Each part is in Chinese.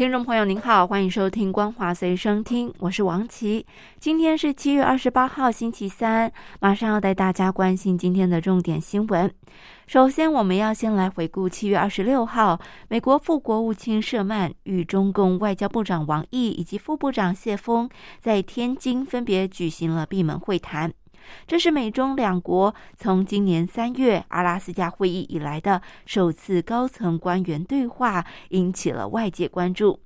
听众朋友您好，欢迎收听光华随声听，我是王琦。今天是七月二十八号，星期三，马上要带大家关心今天的重点新闻。首先，我们要先来回顾七月二十六号，美国副国务卿舍曼与中共外交部长王毅以及副部长谢峰在天津分别举行了闭门会谈。这是美中两国从今年三月阿拉斯加会议以来的首次高层官员对话，引起了外界关注。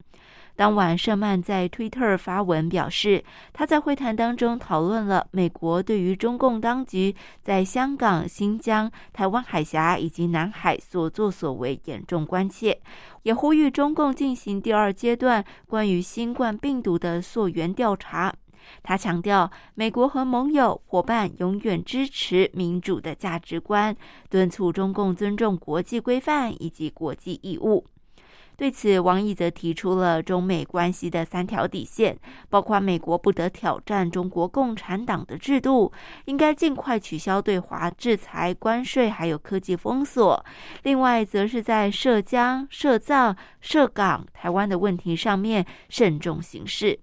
当晚，舍曼在推特发文表示，他在会谈当中讨论了美国对于中共当局在香港、新疆、台湾海峡以及南海所作所为严重关切，也呼吁中共进行第二阶段关于新冠病毒的溯源调查。他强调，美国和盟友伙伴永远支持民主的价值观，敦促中共尊重国际规范以及国际义务。对此，王毅则提出了中美关系的三条底线，包括美国不得挑战中国共产党的制度，应该尽快取消对华制裁、关税，还有科技封锁。另外，则是在涉疆、涉藏、涉港、台湾的问题上面慎重行事。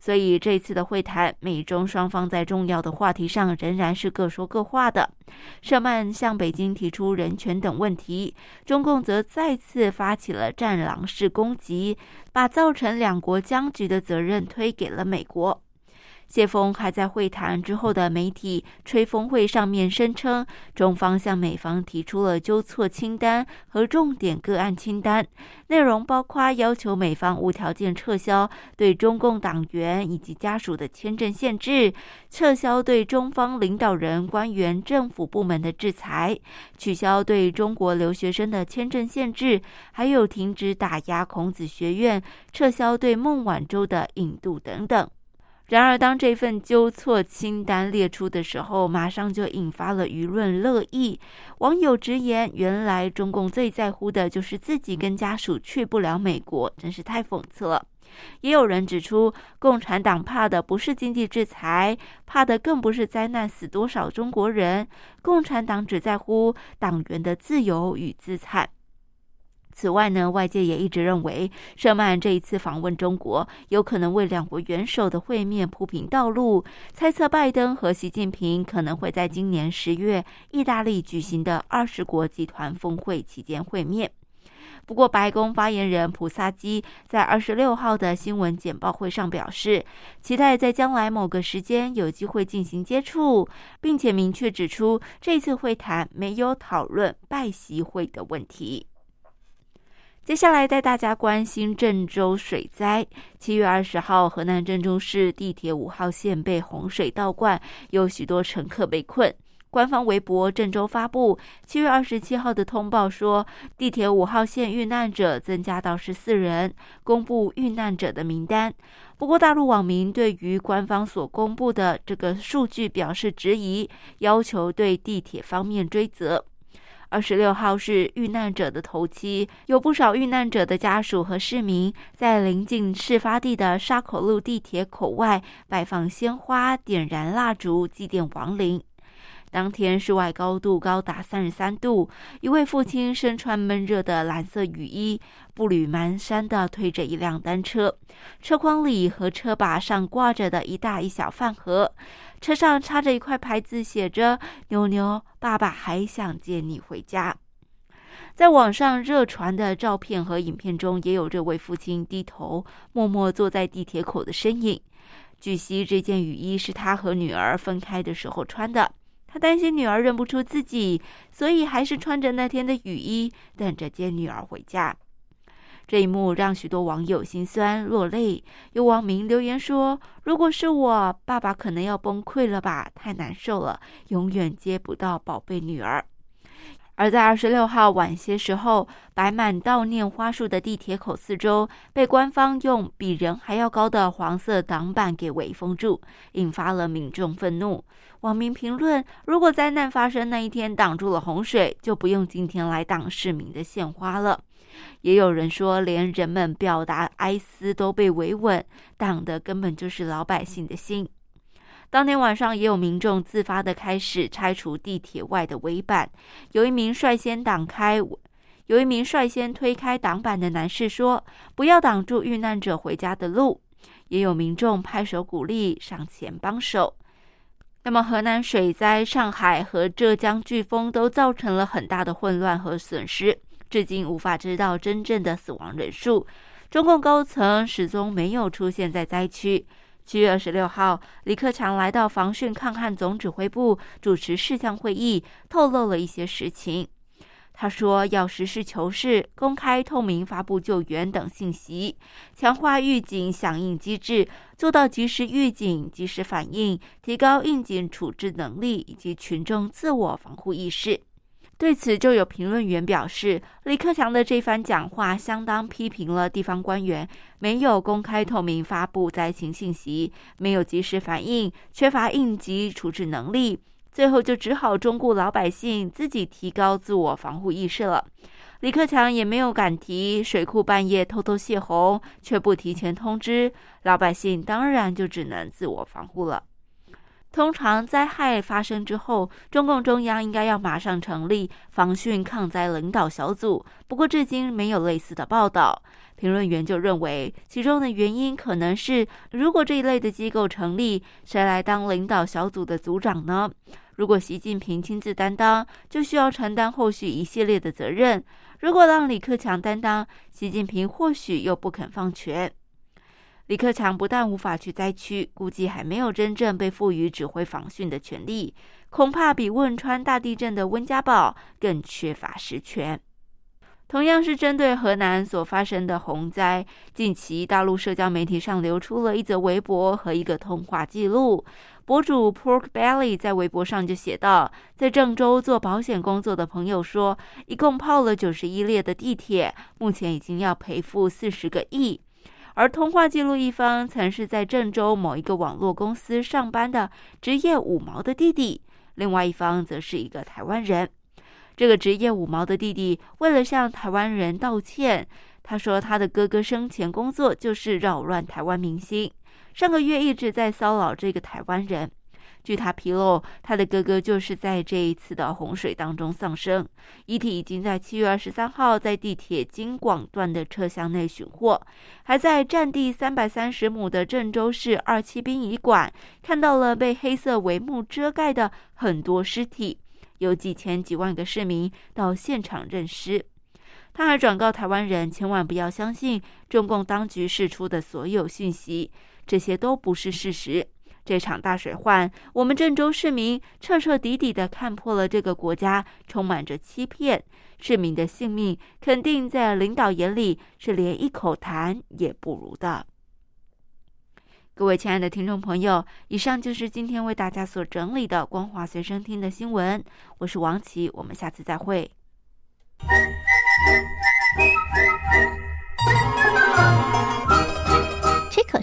所以这次的会谈，美中双方在重要的话题上仍然是各说各话的。舍曼向北京提出人权等问题，中共则再次发起了战狼式攻击，把造成两国僵局的责任推给了美国。谢峰还在会谈之后的媒体吹风会上面声称，中方向美方提出了纠错清单和重点个案清单，内容包括要求美方无条件撤销对中共党员以及家属的签证限制，撤销对中方领导人、官员、政府部门的制裁，取消对中国留学生的签证限制，还有停止打压孔子学院，撤销对孟晚舟的引渡等等。然而，当这份纠错清单列出的时候，马上就引发了舆论热议。网友直言：“原来中共最在乎的就是自己跟家属去不了美国，真是太讽刺了。”也有人指出，共产党怕的不是经济制裁，怕的更不是灾难死多少中国人，共产党只在乎党员的自由与资产。此外呢，外界也一直认为，舍曼这一次访问中国，有可能为两国元首的会面铺平道路。猜测拜登和习近平可能会在今年十月意大利举行的二十国集团峰会期间会面。不过，白宫发言人普萨基在二十六号的新闻简报会上表示，期待在将来某个时间有机会进行接触，并且明确指出，这次会谈没有讨论拜习会的问题。接下来带大家关心郑州水灾。七月二十号，河南郑州市地铁五号线被洪水倒灌，有许多乘客被困。官方微博郑州发布七月二十七号的通报说，地铁五号线遇难者增加到十四人，公布遇难者的名单。不过，大陆网民对于官方所公布的这个数据表示质疑，要求对地铁方面追责。二十六号是遇难者的头七，有不少遇难者的家属和市民在临近事发地的沙口路地铁口外摆放鲜花、点燃蜡烛祭奠亡灵。当天室外高度高达三十三度，一位父亲身穿闷热的蓝色雨衣，步履蹒跚地推着一辆单车，车筐里和车把上挂着的一大一小饭盒。车上插着一块牌子，写着“妞妞，爸爸还想接你回家”。在网上热传的照片和影片中，也有这位父亲低头默默坐在地铁口的身影。据悉，这件雨衣是他和女儿分开的时候穿的。他担心女儿认不出自己，所以还是穿着那天的雨衣，等着接女儿回家。这一幕让许多网友心酸落泪。有网民留言说：“如果是我，爸爸可能要崩溃了吧，太难受了，永远接不到宝贝女儿。”而在二十六号晚些时候，摆满悼念花束的地铁口四周被官方用比人还要高的黄色挡板给围封住，引发了民众愤怒。网民评论：如果灾难发生那一天挡住了洪水，就不用今天来挡市民的献花了。也有人说，连人们表达哀思都被维稳挡的，根本就是老百姓的心。当天晚上，也有民众自发的开始拆除地铁外的围板。有一名率先挡开，有一名率先推开挡板的男士说：“不要挡住遇难者回家的路。”也有民众拍手鼓励，上前帮手。那么，河南水灾、上海和浙江飓风都造成了很大的混乱和损失，至今无法知道真正的死亡人数。中共高层始终没有出现在灾区。七月二十六号，李克强来到防汛抗旱总指挥部主持事项会议，透露了一些实情。他说，要实事求是、公开透明发布救援等信息，强化预警响应机制，做到及时预警、及时反应，提高应急处置能力以及群众自我防护意识。对此，就有评论员表示，李克强的这番讲话相当批评了地方官员没有公开透明发布灾情信息，没有及时反应，缺乏应急处置能力，最后就只好忠顾老百姓自己提高自我防护意识了。李克强也没有敢提水库半夜偷偷泄洪，却不提前通知老百姓，当然就只能自我防护了。通常灾害发生之后，中共中央应该要马上成立防汛抗灾领导小组。不过，至今没有类似的报道。评论员就认为，其中的原因可能是：如果这一类的机构成立，谁来当领导小组的组长呢？如果习近平亲自担当，就需要承担后续一系列的责任；如果让李克强担当，习近平或许又不肯放权。李克强不但无法去灾区，估计还没有真正被赋予指挥防汛的权利，恐怕比汶川大地震的温家宝更缺乏实权。同样是针对河南所发生的洪灾，近期大陆社交媒体上流出了一则微博和一个通话记录。博主 Pork Belly 在微博上就写道：“在郑州做保险工作的朋友说，一共泡了九十一列的地铁，目前已经要赔付四十个亿。”而通话记录一方曾是在郑州某一个网络公司上班的职业五毛的弟弟，另外一方则是一个台湾人。这个职业五毛的弟弟为了向台湾人道歉，他说他的哥哥生前工作就是扰乱台湾明星，上个月一直在骚扰这个台湾人。据他披露，他的哥哥就是在这一次的洪水当中丧生。遗体已经在七月二十三号在地铁京广段的车厢内寻获，还在占地三百三十亩的郑州市二七殡仪馆看到了被黑色帷幕遮盖的很多尸体，有几千几万个市民到现场认尸。他还转告台湾人，千万不要相信中共当局释出的所有讯息，这些都不是事实。这场大水患，我们郑州市民彻彻底底的看破了这个国家充满着欺骗，市民的性命肯定在领导眼里是连一口痰也不如的。各位亲爱的听众朋友，以上就是今天为大家所整理的光华随身听的新闻，我是王琦，我们下次再会。